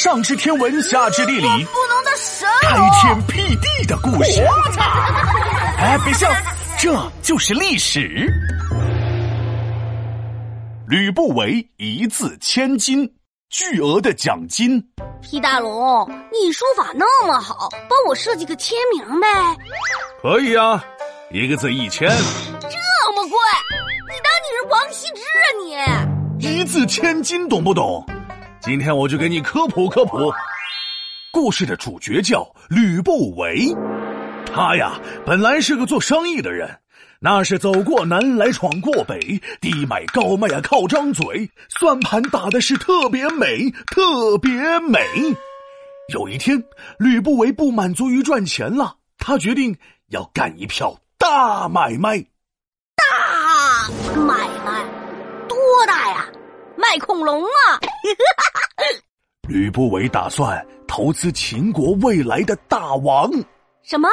上知天文，下知地理，不能的神开天辟地的故事。哎，别笑，这就是历史。吕不韦一字千金，巨额的奖金。皮大龙，你书法那么好，帮我设计个签名呗。可以啊，一个字一千。这么贵，你当你是王羲之啊你？一字千金，懂不懂？今天我就给你科普科普。故事的主角叫吕不韦，他呀本来是个做生意的人，那是走过南来闯过北，低买高卖呀靠张嘴，算盘打的是特别美，特别美。有一天，吕不韦不满足于赚钱了，他决定要干一票大买卖。大买卖多大呀？卖恐龙啊！吕不韦打算投资秦国未来的大王。什么？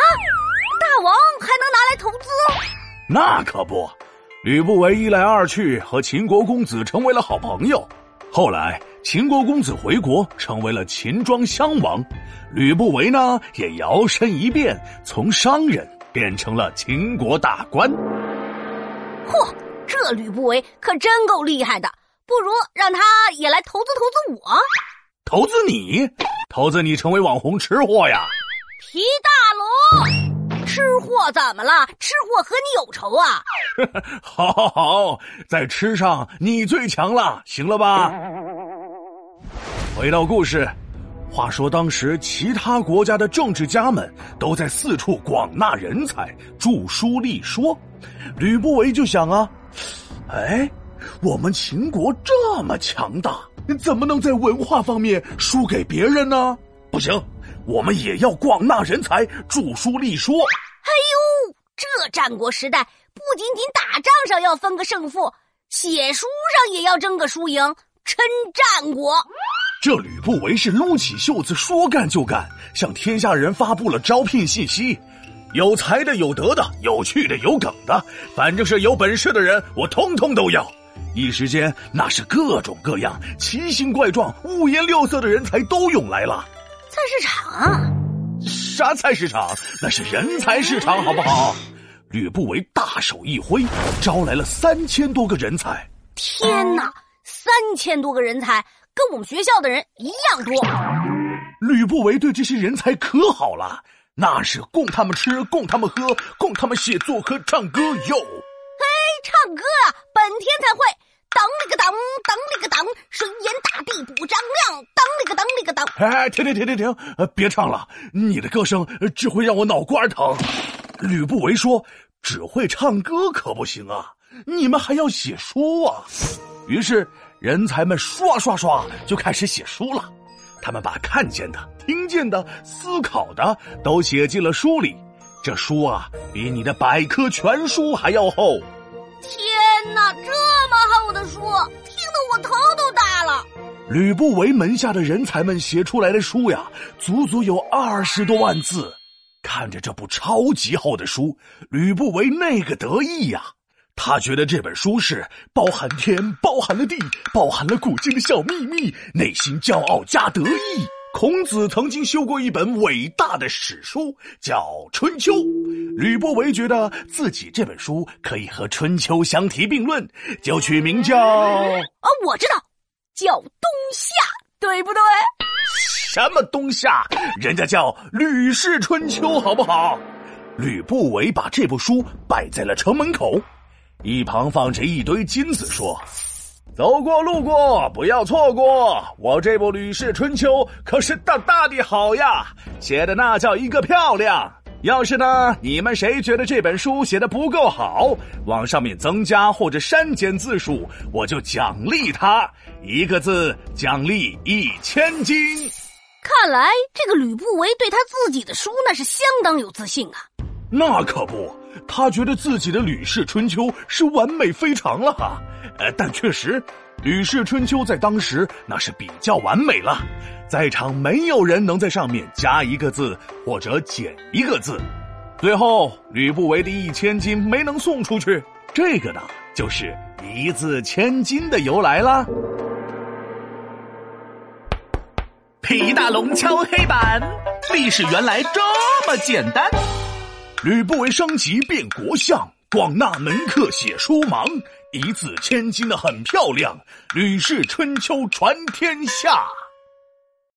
大王还能拿来投资？那可不。吕不韦一来二去和秦国公子成为了好朋友。后来秦国公子回国，成为了秦庄襄王。吕不韦呢，也摇身一变，从商人变成了秦国大官。嚯，这吕不韦可真够厉害的！不如让他也来投资投资我，投资你，投资你成为网红吃货呀！皮大龙，吃货怎么了？吃货和你有仇啊？好，好，好，在吃上你最强了，行了吧？回到故事，话说当时其他国家的政治家们都在四处广纳人才，著书立说，吕不韦就想啊，哎。我们秦国这么强大，怎么能在文化方面输给别人呢？不行，我们也要广纳人才，著书立说。哎呦，这战国时代不仅仅打仗上要分个胜负，写书上也要争个输赢，称战国。这吕不韦是撸起袖子说干就干，向天下人发布了招聘信息：有才的、有德的、有趣的、有梗的，反正是有本事的人，我通通都要。一时间，那是各种各样、奇形怪状、五颜六色的人才都涌来了。菜市场啊？啥菜市场？那是人才市场，好不好？吕不韦大手一挥，招来了三千多个人才。天哪，三千多个人才，跟我们学校的人一样多。吕不韦对这些人才可好了，那是供他们吃，供他们喝，供他们写作和唱歌哟。嘿，唱歌啊，本天才会。当里个当，当里个当，声淹大地不张亮。当里个当里个当。哎，停停停停停！呃，别唱了，你的歌声只会让我脑瓜疼。吕不韦说：“只会唱歌可不行啊，你们还要写书啊。”于是人才们刷刷刷就开始写书了。他们把看见的、听见的、思考的都写进了书里。这书啊，比你的百科全书还要厚。天哪，这书，听得我头都大了。吕不韦门下的人才们写出来的书呀，足足有二十多万字。看着这部超级厚的书，吕不韦那个得意呀！他觉得这本书是包含天、包含了地、包含了古今的小秘密，内心骄傲加得意。孔子曾经修过一本伟大的史书，叫《春秋》。吕不韦觉得自己这本书可以和《春秋》相提并论，就取名叫……啊，我知道，叫《冬夏》，对不对？什么冬夏？人家叫《吕氏春秋》，好不好？吕不韦把这部书摆在了城门口，一旁放着一堆金子，说。走过路过，不要错过！我这部《吕氏春秋》可是大大的好呀，写的那叫一个漂亮。要是呢，你们谁觉得这本书写的不够好，往上面增加或者删减字数，我就奖励他一个字，奖励一千金。看来这个吕不韦对他自己的书那是相当有自信啊。那可不，他觉得自己的《吕氏春秋》是完美非常了哈。呃，但确实，《吕氏春秋》在当时那是比较完美了，在场没有人能在上面加一个字或者减一个字。最后，吕不韦的一千金没能送出去，这个呢，就是一字千金的由来啦。皮大龙敲黑板，历史原来这么简单。吕不韦升级变国相，广纳门客写书盲，一字千金的很漂亮。《吕氏春秋》传天下。